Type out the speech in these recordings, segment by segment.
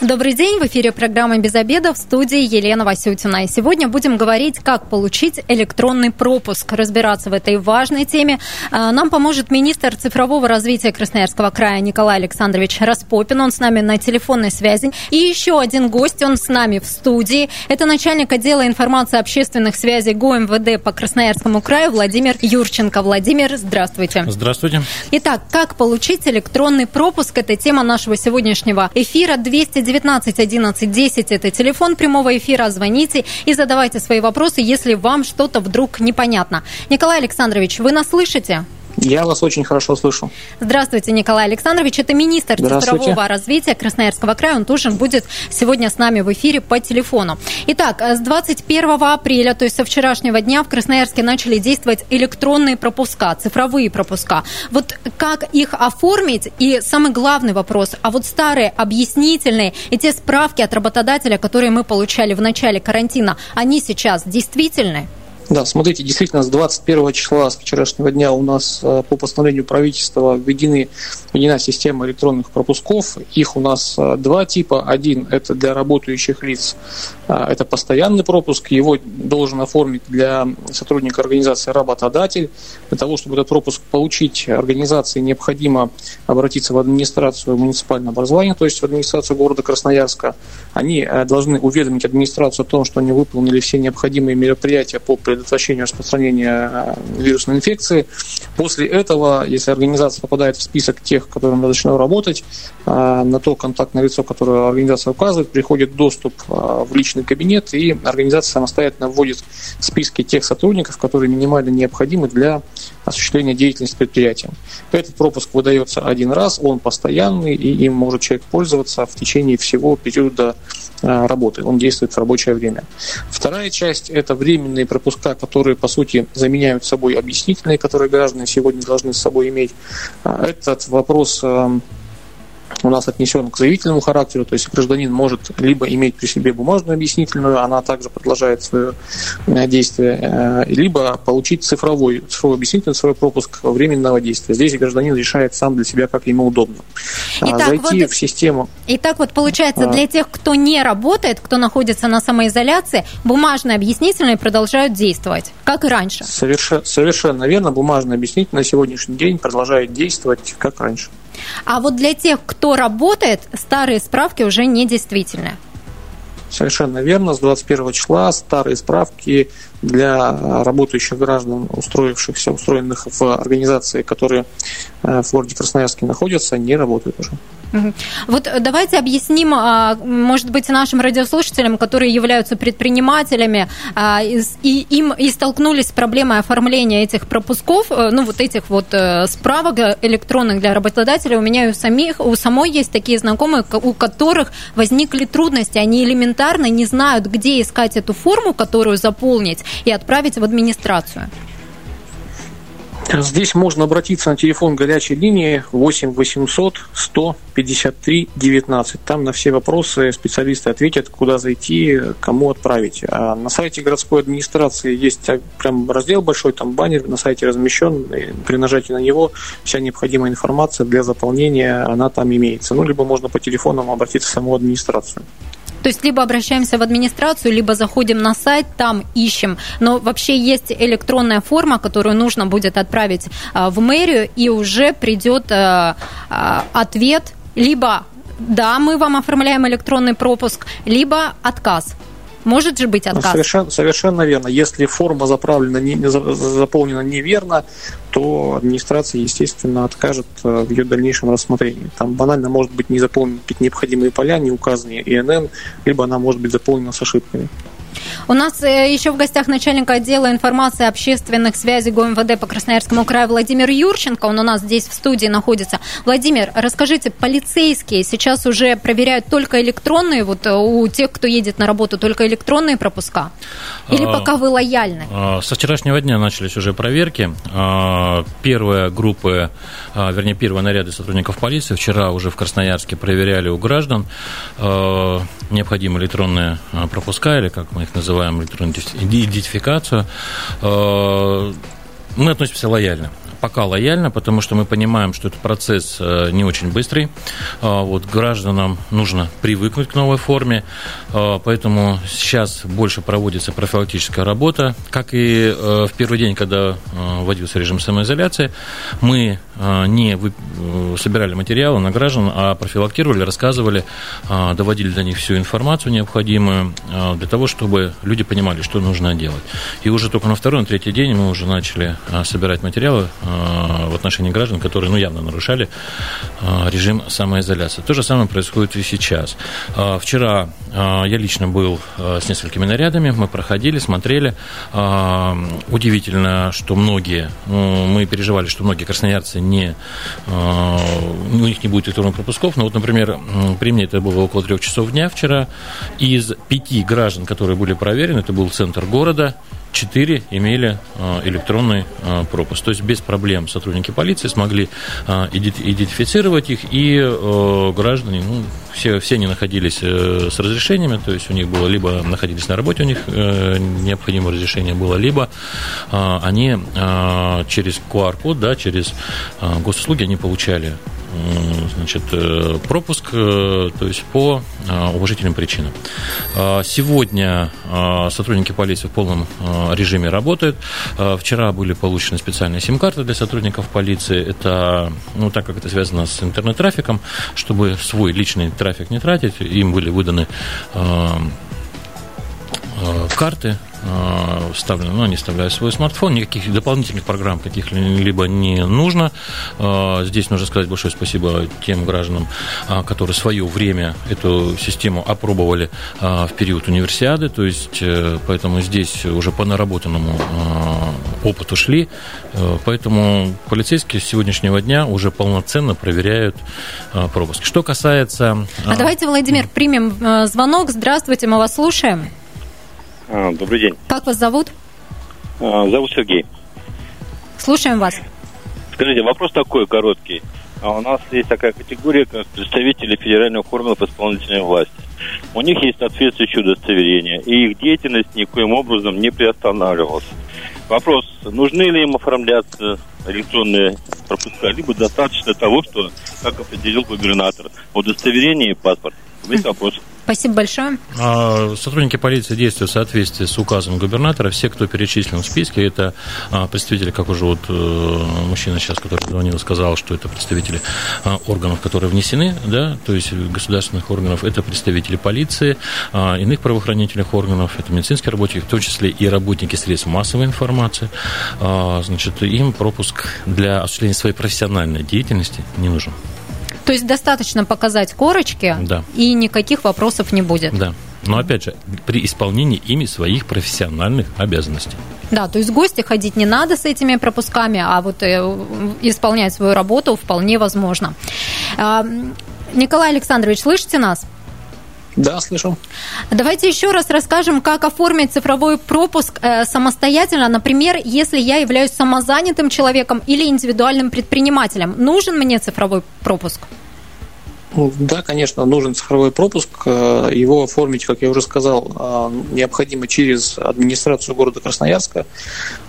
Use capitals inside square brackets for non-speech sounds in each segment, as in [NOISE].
Добрый день, в эфире программа «Без обеда» в студии Елена Васютина. И сегодня будем говорить, как получить электронный пропуск. Разбираться в этой важной теме а, нам поможет министр цифрового развития Красноярского края Николай Александрович Распопин. Он с нами на телефонной связи. И еще один гость, он с нами в студии. Это начальник отдела информации общественных связей ГУМВД по Красноярскому краю Владимир Юрченко. Владимир, здравствуйте. Здравствуйте. Итак, как получить электронный пропуск? Это тема нашего сегодняшнего эфира. 200 19 11 10 это телефон прямого эфира. Звоните и задавайте свои вопросы, если вам что-то вдруг непонятно. Николай Александрович, вы нас слышите? Я вас очень хорошо слышу. Здравствуйте, Николай Александрович. Это министр цифрового развития Красноярского края. Он тоже будет сегодня с нами в эфире по телефону. Итак, с 21 апреля, то есть со вчерашнего дня, в Красноярске начали действовать электронные пропуска, цифровые пропуска. Вот как их оформить? И самый главный вопрос, а вот старые объяснительные и те справки от работодателя, которые мы получали в начале карантина, они сейчас действительны? Да, смотрите, действительно, с 21 числа, с вчерашнего дня у нас э, по постановлению правительства введены, введена система электронных пропусков. Их у нас э, два типа. Один – это для работающих лиц, э, это постоянный пропуск. Его должен оформить для сотрудника организации работодатель. Для того, чтобы этот пропуск получить, организации необходимо обратиться в администрацию муниципального образования, то есть в администрацию города Красноярска. Они должны уведомить администрацию о том, что они выполнили все необходимые мероприятия по предотвращению предотвращению распространения э, вирусной инфекции. После этого, если организация попадает в список тех, которым разрешено работать, э, на то контактное лицо, которое организация указывает, приходит доступ э, в личный кабинет, и организация самостоятельно вводит списки тех сотрудников, которые минимально необходимы для осуществления деятельности предприятия. Этот пропуск выдается один раз, он постоянный, и им может человек пользоваться в течение всего периода работы. Он действует в рабочее время. Вторая часть – это временные пропуска места, которые, по сути, заменяют собой объяснительные, которые граждане сегодня должны с собой иметь. А, этот вопрос эм, у нас отнесен к заявительному характеру, то есть гражданин может либо иметь при себе бумажную объяснительную, она также продолжает свое э, действие, э, либо получить цифровой, цифровой объяснительный, свой пропуск временного действия. Здесь гражданин решает сам для себя, как ему удобно. А, Итак, Зайти вот, в систему. Итак, вот получается, а. для тех, кто не работает, кто находится на самоизоляции, бумажные объяснительные продолжают действовать, как и раньше. Совершенно, совершенно верно, бумажные объяснительные на сегодняшний день продолжают действовать, как раньше. А вот для тех, кто работает, старые справки уже не действительны. Совершенно верно. С 21 числа старые справки для работающих граждан, устроившихся, устроенных в организации, которые э, в городе Красноярске находятся, не работают уже. Вот давайте объясним, а, может быть, нашим радиослушателям, которые являются предпринимателями, а, и им и столкнулись с проблемой оформления этих пропусков, э, ну, вот этих вот э, справок электронных для работодателя. У меня и у самих, у самой есть такие знакомые, у которых возникли трудности. Они элементарно не знают, где искать эту форму, которую заполнить, и отправить в администрацию. Здесь можно обратиться на телефон горячей линии 8 800 153 19. Там на все вопросы специалисты ответят, куда зайти, кому отправить. А на сайте городской администрации есть прям раздел большой, там баннер на сайте размещен. При нажатии на него вся необходимая информация для заполнения, она там имеется. Ну, либо можно по телефону обратиться в саму администрацию. То есть либо обращаемся в администрацию, либо заходим на сайт, там ищем. Но вообще есть электронная форма, которую нужно будет отправить а, в мэрию, и уже придет а, а, ответ либо да, мы вам оформляем электронный пропуск, либо отказ. Может же быть отказ? Совершенно, совершенно верно. Если форма заправлена, не, заполнена неверно, то администрация, естественно, откажет э, в ее дальнейшем рассмотрении. Там банально может быть не заполнены необходимые поля, не указаны ИНН, либо она может быть заполнена с ошибками. У нас э, еще в гостях начальник отдела информации общественных связей ГУМВД по Красноярскому краю Владимир Юрченко. Он у нас здесь в студии находится. Владимир, расскажите, полицейские сейчас уже проверяют только электронные, вот э, у тех, кто едет на работу, только электронные пропуска? Или а, пока вы лояльны? А, со вчерашнего дня начались уже проверки. А, первая группа, вернее, первые наряды сотрудников полиции вчера уже в Красноярске проверяли у граждан необходимые электронные пропуска, или как мы мы их называем электронную идентификацию, мы относимся лояльно пока лояльно, потому что мы понимаем, что этот процесс э, не очень быстрый. А, вот гражданам нужно привыкнуть к новой форме, а, поэтому сейчас больше проводится профилактическая работа. Как и э, в первый день, когда э, вводился режим самоизоляции, мы не собирали материалы на граждан, а профилактировали, рассказывали, доводили до них всю информацию необходимую для того, чтобы люди понимали, что нужно делать. И уже только на второй, на третий день мы уже начали собирать материалы в отношении граждан, которые ну, явно нарушали э, режим самоизоляции. То же самое происходит и сейчас. Э, вчера я лично был с несколькими нарядами, мы проходили, смотрели. Удивительно, что многие, ну, мы переживали, что многие красноярцы не, у них не будет электронных пропусков, но вот, например, при мне это было около трех часов дня вчера, из пяти граждан, которые были проверены, это был центр города, четыре имели а, электронный а, пропуск. То есть без проблем сотрудники полиции смогли а, идентифицировать их, и граждане, ну, все, все они находились э, с разрешениями, то есть у них было либо находились на работе, у них э, необходимое разрешение было, либо они через QR-код, да, через госуслуги они получали значит, э, пропуск, э, то есть по э, уважительным причинам. Сегодня сотрудники полиции в полном режиме работают. Вчера были получены специальные сим-карты для сотрудников полиции. Это, ну, так как это связано с интернет-трафиком, чтобы свой личный трафик не тратить, им были выданы карты Э, вставлены, ну, они вставляют свой смартфон, никаких дополнительных программ каких-либо не нужно. Э, здесь нужно сказать большое спасибо тем гражданам, э, которые свое время эту систему опробовали в период универсиады, то есть поэтому здесь уже по наработанному опыту шли, поэтому полицейские с сегодняшнего дня уже полноценно проверяют пропуск. Что касается... А давайте, Владимир, примем звонок. Здравствуйте, мы вас слушаем. А, добрый день. Как вас зовут? А, зовут Сергей. Слушаем вас. Скажите, вопрос такой короткий. А у нас есть такая категория, как представители федеральных органов исполнительной власти. У них есть соответствующее удостоверение, и их деятельность никоим образом не приостанавливалась. Вопрос, нужны ли им оформляться электронные пропуска, либо достаточно того, что, как определил губернатор, удостоверение и паспорт. Весь вопрос. Спасибо большое. А, сотрудники полиции действуют в соответствии с указом губернатора. Все, кто перечислен в списке, это а, представители, как уже вот э, мужчина сейчас, который звонил, сказал, что это представители а, органов, которые внесены, да, то есть государственных органов, это представители полиции, иных правоохранительных органов, это медицинские работники, в том числе и работники средств массовой информации. Значит, им пропуск для осуществления своей профессиональной деятельности не нужен. То есть достаточно показать корочки, да. и никаких вопросов не будет. Да. Но опять же, при исполнении ими своих профессиональных обязанностей. Да, то есть в гости ходить не надо с этими пропусками, а вот э, исполнять свою работу вполне возможно. А, Николай Александрович, слышите нас? Да, слышу. Давайте еще раз расскажем, как оформить цифровой пропуск э, самостоятельно. Например, если я являюсь самозанятым человеком или индивидуальным предпринимателем, нужен мне цифровой пропуск? Ну, да, конечно, нужен цифровой пропуск. Э, его оформить, как я уже сказал, э, необходимо через администрацию города Красноярска.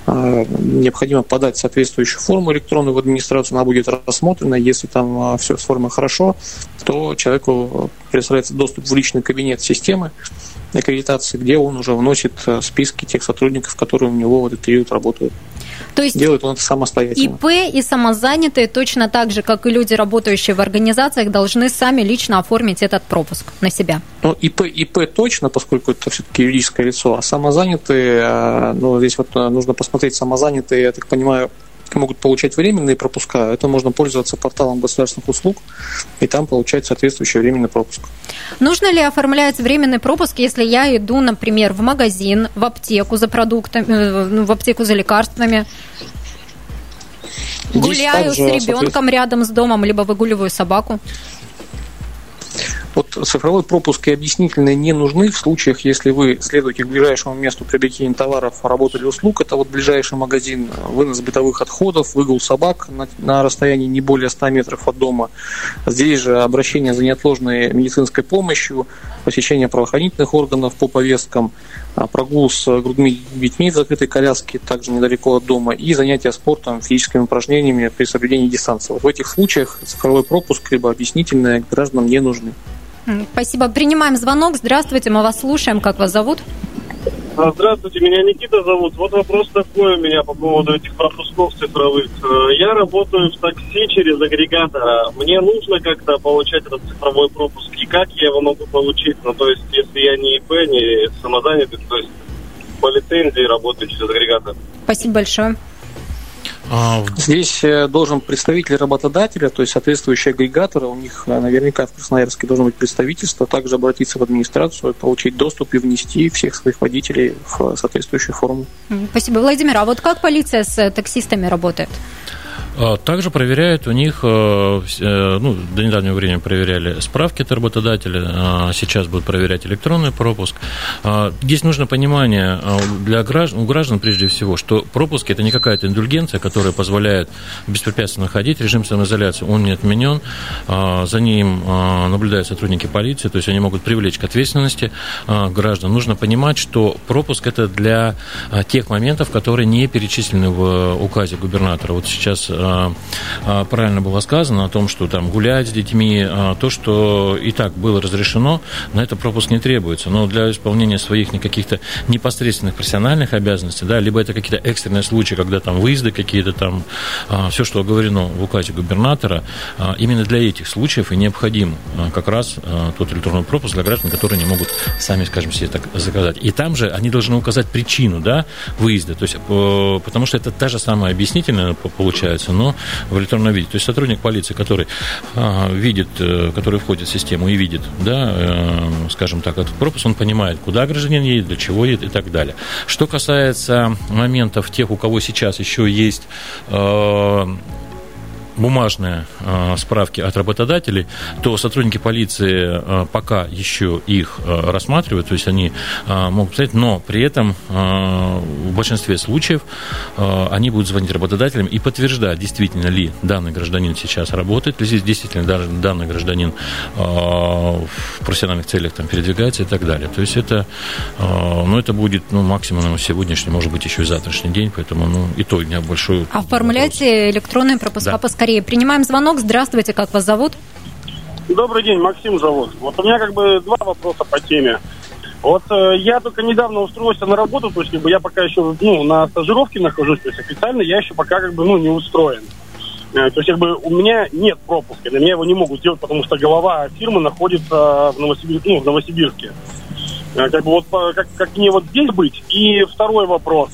Э, необходимо подать соответствующую форму электронную в администрацию, она будет рассмотрена. Если там все с формой хорошо, то человеку предоставляется доступ в личный кабинет системы аккредитации, где он уже вносит списки тех сотрудников, которые у него в этот период работают. То есть делает он это самостоятельно. ИП и самозанятые точно так же, как и люди, работающие в организациях, должны сами лично оформить этот пропуск на себя. Ну, ИП, ИП точно, поскольку это все-таки юридическое лицо, а самозанятые, э, ну, здесь вот э, нужно посмотреть самозанятые, я так понимаю, могут получать временные пропуска, это можно пользоваться порталом государственных услуг, и там получать соответствующий временный пропуск. Нужно ли оформлять временный пропуск, если я иду, например, в магазин, в аптеку за продуктами, э, ну, в аптеку за лекарствами? Здесь Гуляю также, с ребенком рядом с домом, либо выгуливаю собаку? Вот цифровой пропуск и объяснительные не нужны в случаях, если вы следуете к ближайшему месту приобретения товаров, работы или услуг. Это вот ближайший магазин, вынос бытовых отходов, выгул собак на, на расстоянии не более 100 метров от дома. Здесь же обращение за неотложной медицинской помощью, посещение правоохранительных органов по повесткам, а, прогул с грудными детьми в закрытой коляске, также недалеко от дома, и занятия спортом, физическими упражнениями при соблюдении дистанции. Вот в этих случаях цифровой пропуск либо объяснительное гражданам не нужны. Спасибо. Принимаем звонок. Здравствуйте, мы вас слушаем. Как вас зовут? А, здравствуйте, меня Никита зовут. Вот вопрос такой у меня по поводу этих пропусков цифровых. Э, я работаю в такси через агрегатора. Мне нужно как-то получать этот цифровой пропуск. И как я его могу получить? Ну, то есть, если я не ИП, не самозанятый, то есть по лицензии работаю через агрегатор. Спасибо большое. А, Здесь э, должен представитель работодателя, то есть соответствующий агрегатор, у них э, наверняка в Красноярске должно быть представительство, также обратиться в администрацию, получить доступ и внести всех своих водителей в соответствующую форму. Спасибо, Владимир. А вот как полиция с э, таксистами работает? А, также проверяют у них, э, э, ну, до недавнего времени проверяли справки от работодателя, а сейчас будут проверять электронный пропуск. А, здесь нужно понимание для граждан, у граждан прежде всего, что пропуск это не какая-то индульгенция, которая позволяет беспрепятственно ходить, режим самоизоляции, он не отменен, за ним наблюдают сотрудники полиции, то есть они могут привлечь к ответственности граждан. Нужно понимать, что пропуск это для тех моментов, которые не перечислены в указе губернатора. Вот сейчас правильно было сказано о том, что там гулять с детьми, а, то, что и так было разрешено, на это пропуск не требуется. Но для исполнения своих каких-то непосредственных профессиональных обязанностей, да, либо это какие-то экстренные случаи, когда там выезды какие-то там, все, что оговорено в указе губернатора, именно для этих случаев и необходим как раз тот электронный пропуск для граждан, которые не могут сами, скажем себе, так заказать. И там же они должны указать причину да, выезда, то есть, потому что это та же самая объяснительная получается, делается, но в электронном виде. То есть сотрудник полиции, который а, видит, э, который входит в систему и видит, да, э, скажем так, этот пропуск, он понимает, куда гражданин едет, для чего едет и так далее. Что касается моментов тех, у кого сейчас еще есть э, бумажные э, справки от работодателей, то сотрудники полиции э, пока еще их э, рассматривают, то есть они могут писать, но при этом в большинстве случаев они будут звонить работодателям и подтверждать, действительно ли данный гражданин сейчас работает, ли здесь действительно даже данный гражданин в профессиональных целях там, передвигается и так далее. То есть это, ну, это будет ну, максимум сегодняшний, может быть, еще и завтрашний день, поэтому ну, и то у меня большой Оформляйте вопрос. электронные пропуска да. поскорее Скорее, принимаем звонок. Здравствуйте, как вас зовут? Добрый день, Максим зовут. Вот у меня как бы два вопроса по теме. Вот э, я только недавно устроился на работу, то есть как бы я пока еще ну, на стажировке нахожусь, то есть официально я еще пока как бы ну, не устроен. Э, то есть как бы у меня нет пропуска, для меня его не могут сделать, потому что голова фирмы находится в, Новосибир... ну, в Новосибирске. Э, как бы вот как, как мне вот здесь быть? И второй вопрос.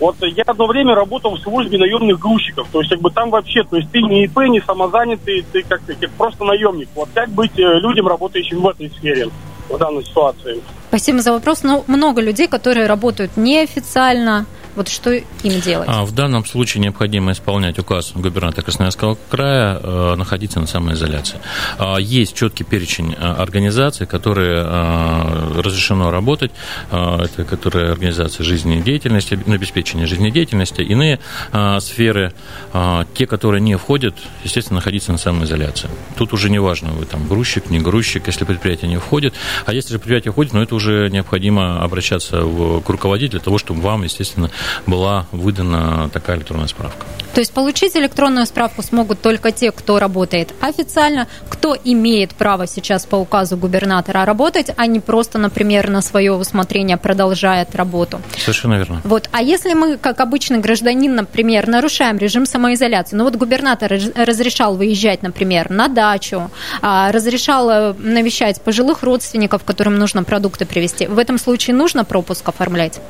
Вот я одно время работал в службе наемных грузчиков. То есть, как бы там вообще, то есть ты не ИП, не самозанятый, ты как ты просто наемник. Вот как быть э, людям, работающим в этой сфере в данной ситуации? Спасибо за вопрос. Но ну, много людей, которые работают неофициально, вот что им делать? А, в данном случае необходимо исполнять указ губернатора Красноярского края, э, находиться на самоизоляции. А, есть четкий перечень э, организаций, которые э, разрешено работать. А, это которые организации жизнедеятельности, обеспечения жизнедеятельности. Иные а, сферы, а, те, которые не входят, естественно, находиться на самоизоляции. Тут уже не важно, вы там грузчик, не грузчик, если предприятие не входит. А если же предприятие входит, но ну, это уже необходимо обращаться в, к руководителю для того, чтобы вам, естественно, была выдана такая электронная справка. То есть получить электронную справку смогут только те, кто работает официально, кто имеет право сейчас по указу губернатора работать, а не просто, например, на свое усмотрение продолжает работу. Совершенно верно. Вот. А если мы, как обычный гражданин, например, нарушаем режим самоизоляции, ну вот губернатор разрешал выезжать, например, на дачу, а, разрешал э, навещать пожилых родственников, которым нужно продукты привезти, в этом случае нужно пропуск оформлять?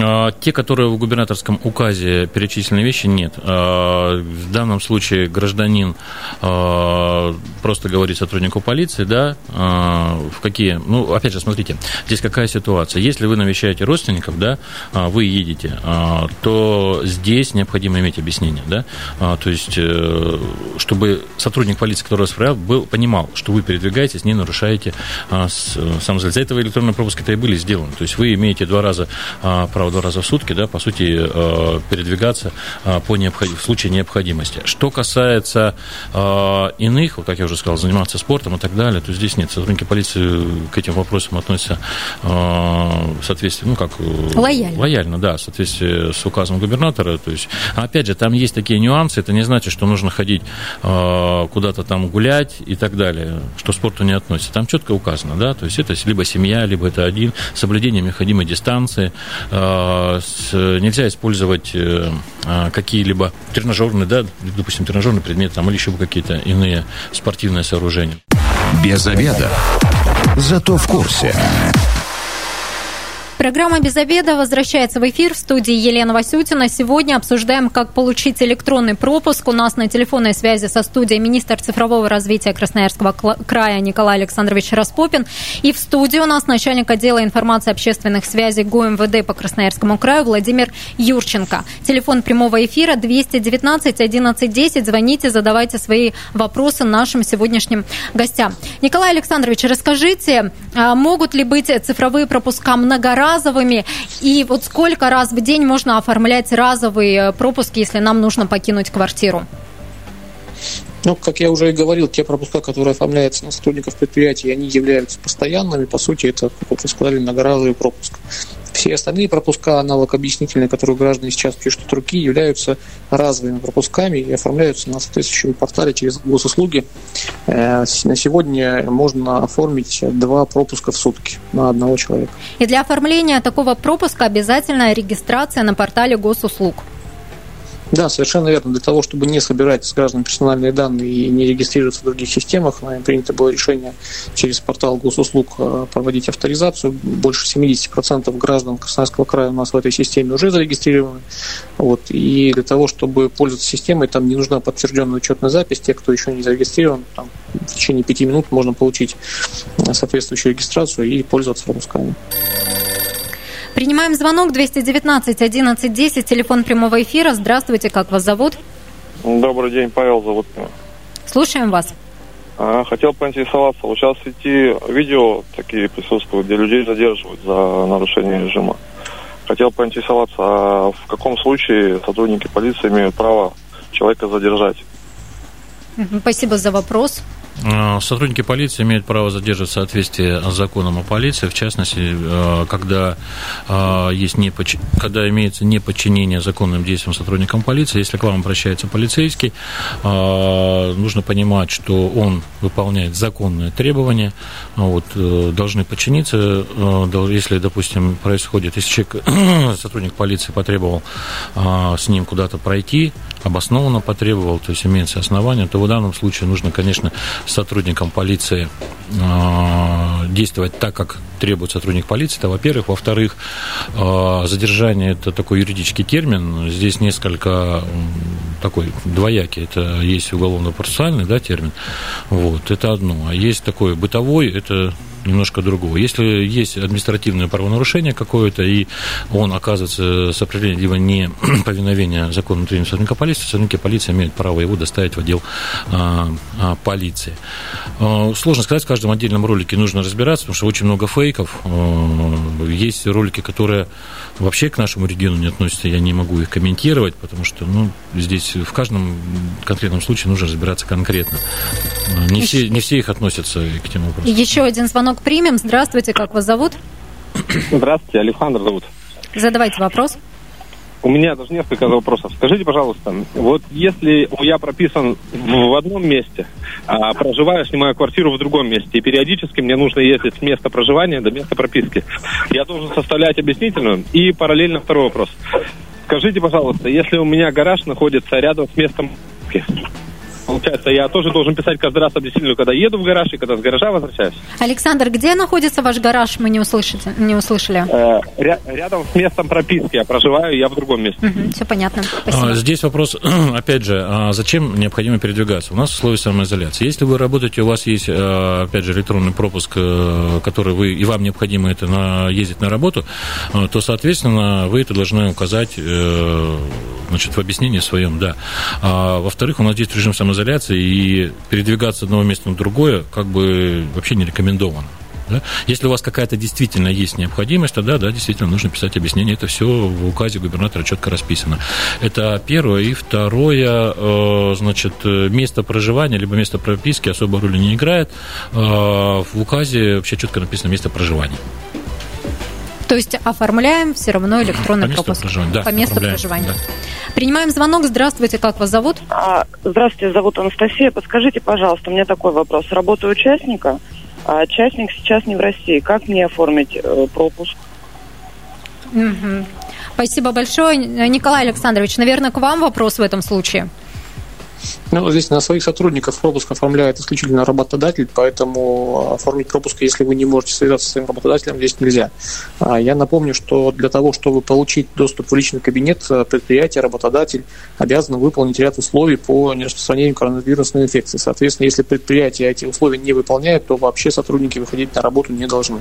А, те, которые губернаторском указе перечисленные вещи нет. А, в данном случае гражданин а, просто говорит сотруднику полиции, да, а, в какие... Ну, опять же, смотрите, здесь какая ситуация. Если вы навещаете родственников, да, вы едете, то здесь необходимо иметь объяснение, да, то есть, э, чтобы сотрудник полиции, который вас проверял, был, понимал, что вы передвигаетесь, не нарушаете сам За этого электронные пропуски-то и были сделаны. То есть вы имеете два раза, право два раза в сутки, да, по сути, э, передвигаться по необход... в случае необходимости. Что касается иных, как я уже сказал, заниматься спортом и так далее, то здесь нет. Сотрудники полиции к этим вопросам относятся в соответствии, ну, как... Лояльно. Лояльно, да, в соответствии с указом губернатора. То есть, опять же, там есть такие нюансы, это не значит, что нужно ходить куда-то там гулять и так далее, что спорту не относится. Там четко указано, да, то есть это либо семья, либо это один, соблюдение необходимой дистанции, нельзя использовать э, какие-либо тренажерные, да, допустим, тренажерный предмет там, или еще какие-то иные спортивные сооружения. Без обеда. Зато в курсе. Программа «Без обеда» возвращается в эфир в студии Елена Васютина. Сегодня обсуждаем, как получить электронный пропуск. У нас на телефонной связи со студией министр цифрового развития Красноярского края Николай Александрович Распопин. И в студии у нас начальник отдела информации общественных связей ГУМВД по Красноярскому краю Владимир Юрченко. Телефон прямого эфира 219 11 10. Звоните, задавайте свои вопросы нашим сегодняшним гостям. Николай Александрович, расскажите, а могут ли быть цифровые пропуска многоразовые? Разовыми? И вот сколько раз в день можно оформлять разовый э, пропуск, если нам нужно покинуть квартиру? Ну, как я уже и говорил, те пропуска, которые оформляются на сотрудников предприятий, они являются постоянными. По сути, это, как вы сказали, многоразовый пропуск. Все остальные пропуска, аналог объяснительные, которые граждане сейчас пишут от руки, являются разовыми пропусками и оформляются на соответствующем портале через госуслуги. Э, на сегодня можно оформить два пропуска в сутки на одного человека. И для оформления такого пропуска обязательно регистрация на портале госуслуг. Да, совершенно верно. Для того, чтобы не собирать с граждан персональные данные и не регистрироваться в других системах, нами принято было решение через портал госуслуг э, проводить авторизацию. Больше 70% граждан Красноярского края у нас в этой системе уже зарегистрированы. Вот. И для того, чтобы пользоваться системой, там не нужна подтвержденная учетная запись. Те, кто еще не зарегистрирован, там, в течение пяти минут можно получить э, соответствующую регистрацию и пользоваться пропусками. Принимаем звонок 219 11 10, телефон прямого эфира. Здравствуйте, как вас зовут? Добрый день, Павел зовут меня. Слушаем вас. А, хотел поинтересоваться, вот сейчас сети видео такие присутствуют, где людей задерживают за нарушение режима. Хотел поинтересоваться, а в каком случае сотрудники полиции имеют право человека задержать? Спасибо за вопрос. Э, сотрудники полиции имеют право задерживать в соответствии с законом о полиции, в частности, э, когда, э, есть не, когда имеется неподчинение законным действиям сотрудникам полиции. Если к вам обращается полицейский, нужно понимать, что он выполняет законные требования, вот, должны подчиниться, если, допустим, происходит, если человек, [CLEARS THROAT] сотрудник полиции потребовал с ним куда-то пройти, обоснованно потребовал, то есть имеется основание, то в данном случае нужно, конечно, сотрудникам полиции а, действовать так, как требует сотрудник полиции, это во-первых. Во-вторых, а, задержание – это такой юридический термин, здесь несколько такой двоякий, это есть уголовно-процессуальный да, термин, вот, это одно. А есть такой бытовой, это немножко другого. Если есть административное правонарушение какое-то, и он оказывается сопротивлением либо не [CLEARS THROAT] повиновение законным требованиям сотрудника полиции, сотрудники полиции имеют право его доставить в отдел а, а, полиции. А, сложно сказать, в каждом отдельном ролике нужно разбираться, потому что очень много фейков. А, есть ролики, которые вообще к нашему региону не относятся, я не могу их комментировать, потому что ну, здесь в каждом конкретном случае нужно разбираться конкретно. Не все, не все их относятся к тем вопросам. Еще один звонок примем. Здравствуйте, как вас зовут? Здравствуйте, Александр зовут. Задавайте вопрос. У меня даже несколько вопросов. Скажите, пожалуйста, вот если я прописан в одном месте, а проживаю, снимаю квартиру в другом месте, и периодически мне нужно ездить с места проживания до места прописки, я должен составлять объяснительную? И параллельно второй вопрос. Скажите, пожалуйста, если у меня гараж находится рядом с местом Получается, я тоже должен писать каждый раз объяснительную, когда еду в гараж и когда с гаража возвращаюсь. Александр, где находится ваш гараж? Мы не, услышите, не услышали. Э, ря- рядом с местом прописки я проживаю, я в другом месте. Мгм, все понятно. Спасибо. А, Здесь вопрос, [CLEARS THROAT] опять же, а зачем необходимо передвигаться? У нас условия самоизоляции. Если вы работаете, у вас есть, э, опять же, электронный пропуск, э, который вы, и вам необходимо это на, ездить на работу, э, то, соответственно, вы это должны указать значит, в объяснении своем, да. А, во-вторых, у нас есть режим самоизоляции, и передвигаться с одного места на другое как бы вообще не рекомендовано. Да? Если у вас какая-то действительно есть необходимость, тогда, да, действительно нужно писать объяснение. Это все в указе губернатора четко расписано. Это первое. И второе, э, значит, место проживания, либо место прописки особо роли не играет. Э, В указе вообще четко написано место проживания. То есть оформляем все равно электронный По месту пропуск. проживания, да, По месту проживания. да. Принимаем звонок. Здравствуйте, как вас зовут? А, Здравствуйте, зовут Анастасия. Подскажите, пожалуйста, у меня такой вопрос. Работаю участника, а частник сейчас не в России. Как мне оформить э, пропуск? Спасибо большое. Николай Александрович, наверное, к вам вопрос в этом случае. Ну, здесь на своих сотрудников пропуск оформляет исключительно работодатель, поэтому оформить пропуск, если вы не можете связаться со своим работодателем, здесь нельзя. А Я напомню, что для того, чтобы получить доступ в личный кабинет, э, предприятие, работодатель обязан выполнить ряд условий по нераспространению коронавирусной инфекции. Соответственно, если предприятие эти условия не выполняет, то вообще сотрудники выходить на работу не должны.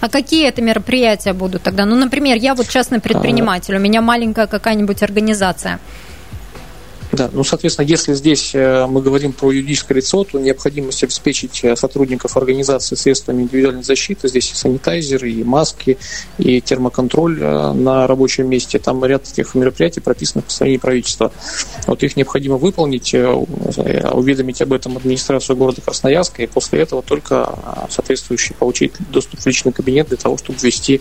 А какие это мероприятия будут тогда? Ну, например, я вот частный предприниматель, у меня маленькая какая-нибудь организация. Да, ну, соответственно, если здесь э, мы говорим про юридическое лицо, то необходимость обеспечить э, сотрудников организации средствами индивидуальной защиты, здесь и санитайзеры, и маски, и термоконтроль э, на рабочем месте, там ряд этих мероприятий прописано в постановлении правительства. Вот их необходимо выполнить, уведомить об этом администрацию города Красноярска, и после этого только соответствующий получить доступ в личный кабинет для того, чтобы ввести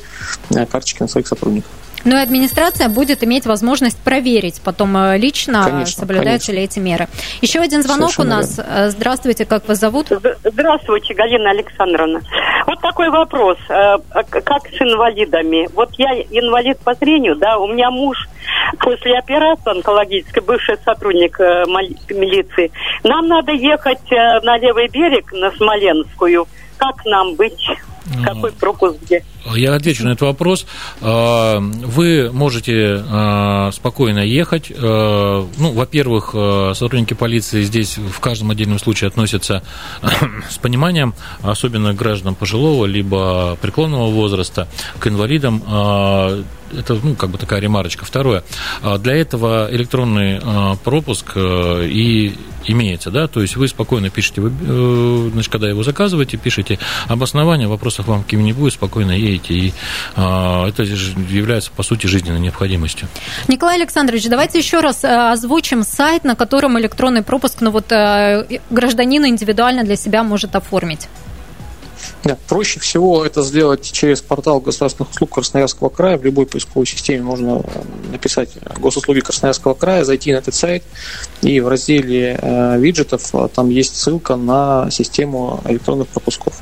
карточки на своих сотрудников. Ну и администрация будет иметь возможность проверить потом э, лично, Конечно, соблюдаются ли эти меры. Еще один звонок Совершенно у нас. Э, Здравствуйте, как вас зовут? Здравствуйте, Галина Александровна. Вот такой вопрос. Э, Как с инвалидами? Вот я инвалид по зрению, да, у меня муж после операции онкологической, бывший сотрудник э, милиции. Нам надо ехать э, на левый берег, на Смоленскую. Как нам быть? Какой пропуск где? Я отвечу на этот вопрос. А, Вы можете а, спокойно ехать. А, Ну, во-первых, сотрудники полиции здесь в каждом отдельном случае относятся [COUGHS] с пониманием, особенно к гражданам пожилого либо преклонного возраста, к инвалидам. Это, ну, как бы такая ремарочка. Второе. а, Для этого электронный а, пропуск а, и имеется, да, то есть вы спокойно пишете, вы, э, значит, когда его заказываете, пишете обоснование, вопросов вам каким не будет, спокойно едете, и а, это является, по сути, жизненной необходимостью. Николай Александрович, давайте еще раз э, озвучим сайт, на котором электронный пропуск, ну вот э, гражданин индивидуально для себя может оформить. Да, проще всего это сделать через портал государственных услуг Красноярского края. В любой поисковой системе можно э, написать госуслуги Красноярского края, зайти на этот сайт, и в разделе э, виджетов э, там есть ссылка на систему электронных пропусков.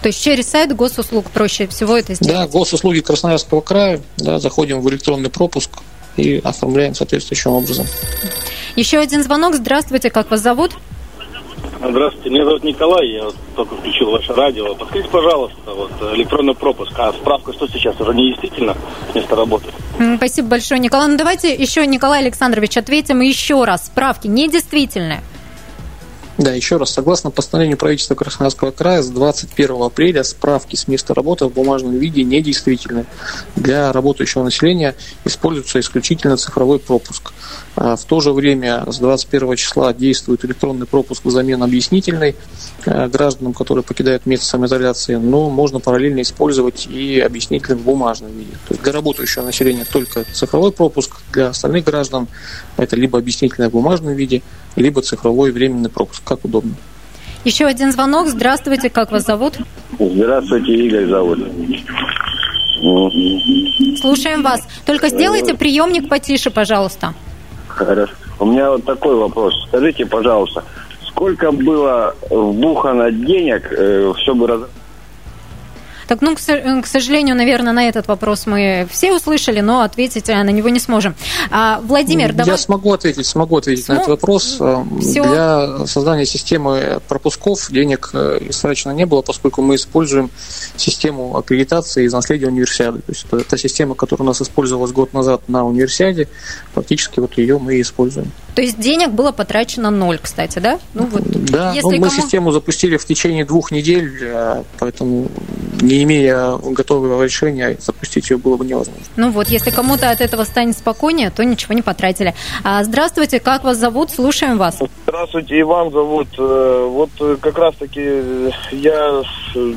То есть через сайт госуслуг проще всего это Да, сделать. госуслуги Красноярского края, да, заходим в электронный пропуск и оформляем соответствующим образом. Еще один звонок. Здравствуйте, как вас зовут? Здравствуйте, меня зовут Николай, я вот только включил ваше радио. Подскажите, пожалуйста, вот электронный пропуск, а справка что сейчас уже не действительно место работы? Спасибо большое, Николай. Ну давайте еще, Николай Александрович, ответим еще раз. Справки недействительны. Да, еще раз, согласно постановлению правительства Красноярского края, с 21 апреля справки с места работы в бумажном виде недействительны. Для работающего населения используется исключительно цифровой пропуск. А В то же время с 21 числа действует электронный пропуск взамен объяснительной э, гражданам, которые покидают место самоизоляции, но можно параллельно использовать и объяснительный в бумажном виде. То есть для работающего населения только цифровой пропуск, для остальных граждан это либо объяснительное в бумажном виде, либо цифровой временный пропуск, как удобно. Еще один звонок. Здравствуйте, как вас зовут? Здравствуйте, Игорь зовут. Слушаем вас. Только сделайте приемник потише, пожалуйста. Хорошо. У меня вот такой вопрос. Скажите, пожалуйста, сколько было вбухано денег, э, чтобы раз... Так, ну, к сожалению, наверное, на этот вопрос мы все услышали, но ответить на него не сможем. А, Владимир, Я давай... смогу ответить, смогу ответить См... на этот вопрос. Все. Для создания системы пропусков денег достаточно не было, поскольку мы используем систему аккредитации из наследия универсиады. То есть это та система, которая у нас использовалась год назад на универсиаде, фактически вот ее мы и используем. То есть денег было потрачено ноль, кстати, да? Ну, вот, да, если ну, мы кому... систему запустили в течение двух недель, э, поэтому не имея готового решения, запустить ее было бы невозможно. Ну вот, если кому-то от этого станет спокойнее, то ничего не потратили. А, здравствуйте, как вас зовут? Слушаем вас. Здравствуйте, Иван зовут. Э, вот э, как раз-таки я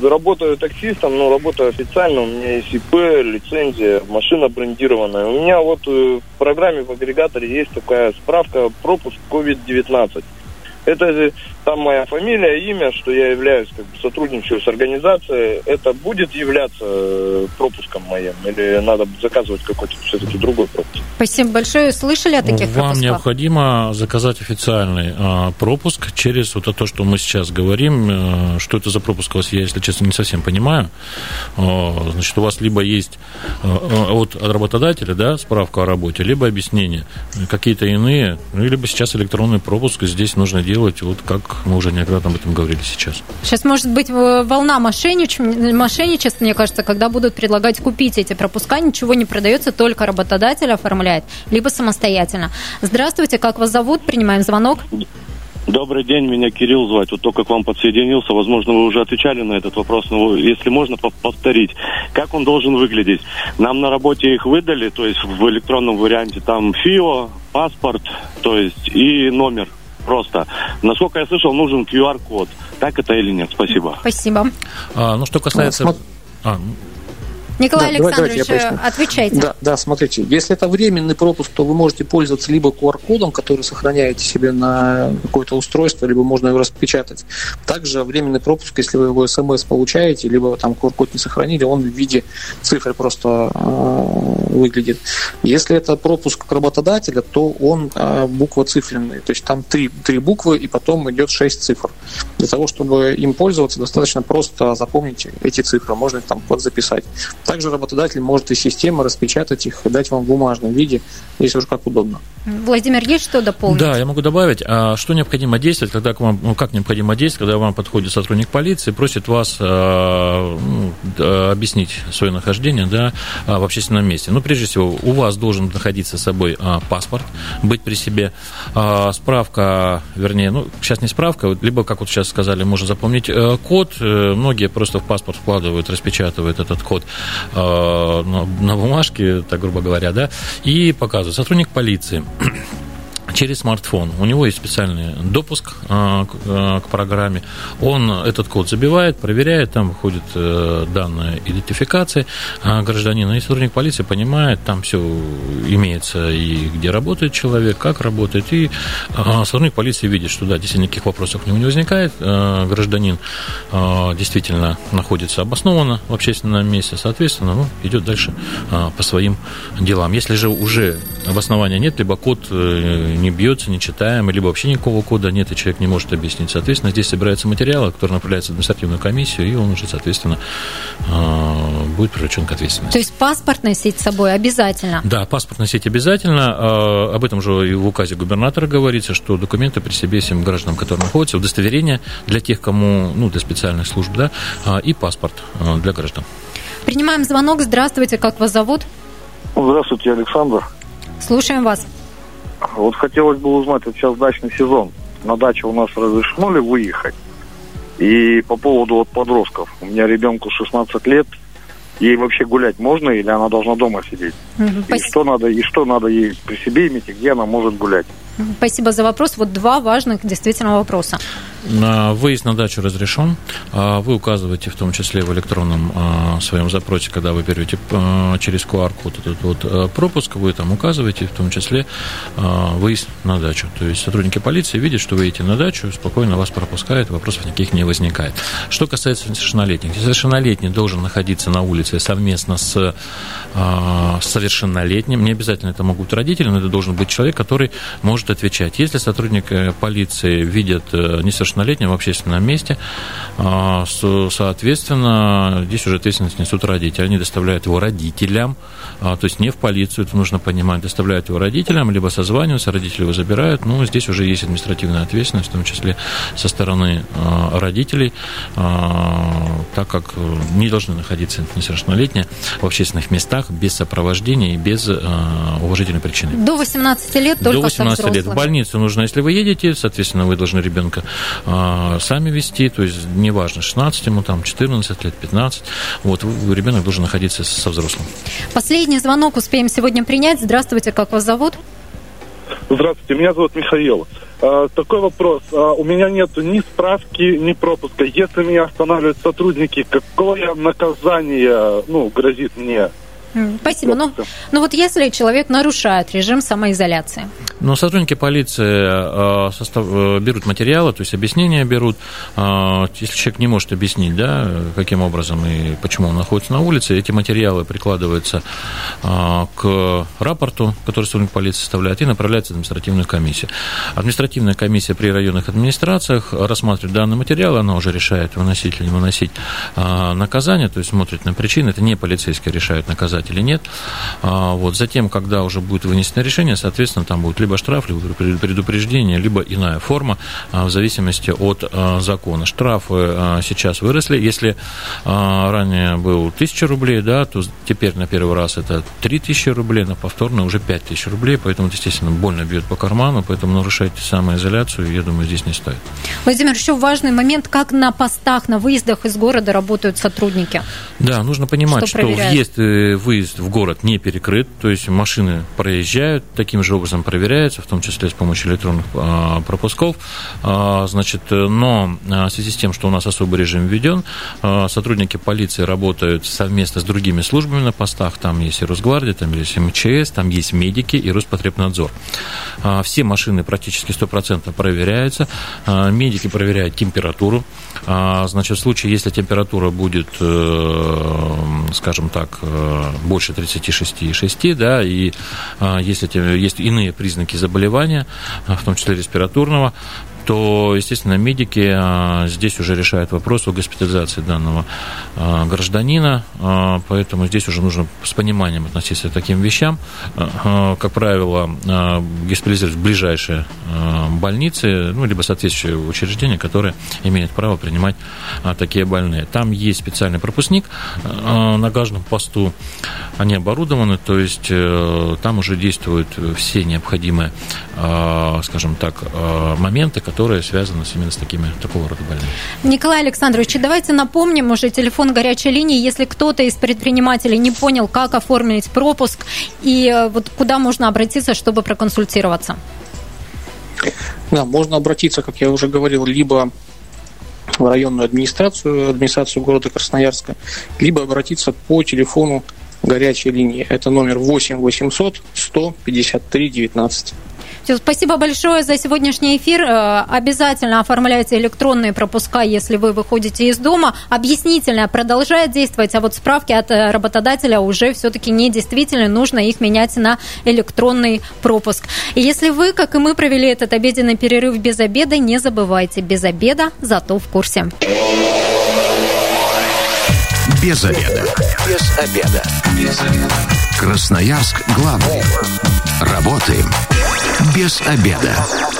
работаю таксистом, но работаю официально, у меня есть ИП, лицензия, машина брендированная. У меня вот в программе в агрегаторе есть такая справка пропуск COVID-19. Это там моя фамилия, имя, что я являюсь, как бы, сотрудничаю с организацией. Это будет являться э, пропуском моим? Или надо заказывать какой-то все-таки другой пропуск? Спасибо большое. Слышали о таких Вам пропусках? необходимо заказать официальный а, пропуск через вот то, что мы сейчас говорим. А, что это за пропуск у вас, я, если честно, не совсем понимаю. А, значит, у вас либо есть а, от работодателя, да, справка о работе, либо объяснение. Какие-то иные, ну, либо сейчас электронный пропуск здесь нужно делать вот как мы уже неоднократно об этом говорили сейчас. Сейчас может быть волна мошенничеств, мошенничеств, мне кажется, когда будут предлагать купить эти пропуска, ничего не продается, только работодатель оформляет, либо самостоятельно. Здравствуйте, как вас зовут? Принимаем звонок. Добрый день, меня Кирилл звать. Вот только к вам подсоединился. Возможно, вы уже отвечали на этот вопрос, но если можно повторить, как он должен выглядеть? Нам на работе их выдали, то есть в электронном варианте там ФИО, паспорт, то есть и номер просто. Насколько я слышал, нужен QR-код. Так это или нет? Спасибо. Спасибо. А, ну, что касается... А, Николай да, Александрович, давайте отвечайте. Да, да, смотрите, если это временный пропуск, то вы можете пользоваться либо QR-кодом, который сохраняете себе на какое-то устройство, либо можно его распечатать. Также временный пропуск, если вы его смс получаете, либо там QR-код не сохранили, он в виде цифры просто э, выглядит. Если это пропуск работодателя, то он э, буква-цифренный, то есть там три, три буквы и потом идет шесть цифр. Для того, чтобы им пользоваться, достаточно просто запомнить эти цифры, можно их там подзаписать. Также работодатель может из системы распечатать их и дать вам в бумажном виде, если уже как удобно. Владимир, есть что дополнить? Да, я могу добавить. А что необходимо действовать, когда к вам, ну, как необходимо действовать, когда вам подходит сотрудник полиции, просит вас а, ну, объяснить свое нахождение да, а, в общественном месте. Ну, прежде всего, у вас должен находиться с собой а, паспорт, быть при себе, а, справка, вернее, ну, сейчас не справка, либо, как вот сейчас сказали, можно запомнить э, код. Э, многие просто в паспорт вкладывают, распечатывают этот код э, на бумажке, так грубо говоря, да, и показывают. Сотрудник полиции через смартфон. У него есть специальный допуск а, а, к программе. Он этот код забивает, проверяет, там выходит э, данные идентификации а, гражданина. И сотрудник полиции понимает, там все имеется и где работает человек, как работает. И сотрудник полиции видит, что да, действительно никаких вопросов у него не возникает. Гражданин действительно находится обоснованно в общественном месте, соответственно, ну, идет дальше по своим делам. Если же уже обоснования нет, либо код э, не бьется, не читаем, либо вообще никакого кода нет, и человек не может объяснить. Соответственно, здесь собираются материалы, которые направляются в административную комиссию, и он уже, соответственно, а, будет привлечен к ответственности. То есть паспорт носить с собой обязательно? Да, паспорт носить обязательно. А, об этом же и в указе губернатора говорится, что документы при себе всем гражданам, которые находятся, удостоверение для тех, кому, ну, для специальных служб, да, а, и паспорт для граждан. Принимаем звонок. Здравствуйте, как вас зовут? Здравствуйте, Александр. Слушаем вас. Вот хотелось бы узнать, вот сейчас дачный сезон. На дачу у нас разрешено ли выехать? И по поводу вот подростков. У меня ребенку 16 лет. Ей вообще гулять можно или она должна дома сидеть? Угу, и, что надо, и что надо ей при себе иметь, и где она может гулять? Спасибо за вопрос. Вот два важных действительно вопроса. Выезд на дачу разрешен. А вы указываете в том числе в электронном а, своем запросе, когда вы берете а, через QR-код этот вот пропуск, вы там указываете в том числе выезд на дачу. То есть сотрудники полиции видят, что вы едете на дачу, спокойно вас пропускают, вопросов никаких не возникает. Что касается несовершеннолетних. Совершеннолетний должен находиться на улице совместно с совершеннолетним. Не обязательно это могут родители, но это должен быть человек, который может отвечать. Если сотрудник э, полиции видит э, несовершеннолетнего несовершеннолетним в общественном месте. А, соответственно, здесь уже ответственность несут родители. Они доставляют его родителям, а, то есть не в полицию, это нужно понимать, доставляют его родителям, либо созваниваются, родители его забирают. Ну, здесь уже есть административная ответственность, в том числе со стороны а, родителей, так как не должны находиться несовершеннолетние в общественных местах без сопровождения и без уважительной причины. До 18 лет только До 18 лет. В больницу нужно, если вы едете, соответственно, вы должны ребенка сами вести, то есть неважно, 16 ему, там, 14 лет, 15, вот, ребенок должен находиться со взрослым. Последний звонок успеем сегодня принять. Здравствуйте, как вас зовут? Здравствуйте, меня зовут Михаил. А, такой вопрос. А, у меня нет ни справки, ни пропуска. Если меня останавливают сотрудники, какое наказание ну, грозит мне? Спасибо. Ну, ну вот если человек нарушает режим самоизоляции. Но сотрудники полиции э, состав, э, берут материалы, то есть объяснения берут. Э, если человек не может объяснить, да, каким образом и почему он находится на улице, эти материалы прикладываются к рапорту, который сотрудник полиции составляет, и направляются в административную комиссию. Административная комиссия при районных администрациях рассматривает данный материал, она уже решает, выносить или не выносить наказание, то есть смотрит на причины. Это не полицейские решают наказать или нет. Вот. Затем, когда уже будет вынесено решение, соответственно, там будет либо штраф, либо предупреждение, либо иная форма, а, в зависимости от а, закона. Штрафы а, сейчас выросли. Если ранее был 1000 рублей, да, то теперь на первый раз это 3000 рублей, на повторно уже 5000 рублей, поэтому, естественно, больно бьет по карману, поэтому нарушать самоизоляцию, я думаю, здесь не стоит. Владимир, еще важный момент, как на постах, на выездах из города работают сотрудники? Да, нужно понимать, что, что въезд и выезд в город не перекрыт, то есть машины проезжают, таким же образом проверяют, проверяется, в том числе с помощью электронных а, пропусков. А, значит, но а, в связи с тем, что у нас особый режим введен, сотрудники полиции работают совместно с другими службами на постах. Там есть и Росгвардия, там есть МЧС, там есть медики и Роспотребнадзор. Все машины практически 100% проверяются. Медики проверяют температуру. Значит, в случае, если температура будет, э, скажем так, э, больше 36,6, да, и если есть иные признаки признаки заболевания, в том числе респираторного, то, естественно, медики а, здесь уже решают вопрос о госпитализации данного а, гражданина, а, поэтому здесь уже нужно с пониманием относиться к таким вещам. Как правило, госпитализировать в ближайшие больницы, ну, либо соответствующие учреждения, которые имеют право принимать такие больные. Там есть специальный пропускник на каждом посту, они оборудованы, то есть э, там уже действуют все необходимые, скажем так, моменты, которые которые связаны именно с такими, такого рода больными. Николай Александрович, давайте напомним уже телефон горячей линии, если кто-то из предпринимателей не понял, как оформить пропуск и э, вот куда можно обратиться, чтобы проконсультироваться. Да, можно обратиться, как я уже говорил, либо в районную администрацию, администрацию города Красноярска, либо обратиться по телефону горячей линии. Это номер 8 800 153 19. Все, спасибо большое за сегодняшний эфир. Э, обязательно оформляйте электронные пропуска, если вы выходите из дома. Объяснительное продолжает действовать, а вот справки от э, работодателя уже все-таки не действительны. Нужно их менять на электронный пропуск. И если вы, как и мы, провели этот обеденный перерыв без обеда, не забывайте, без обеда, зато в курсе. Без обеда. Без обеда. Без обеда. Красноярск главный. Работаем без обеда.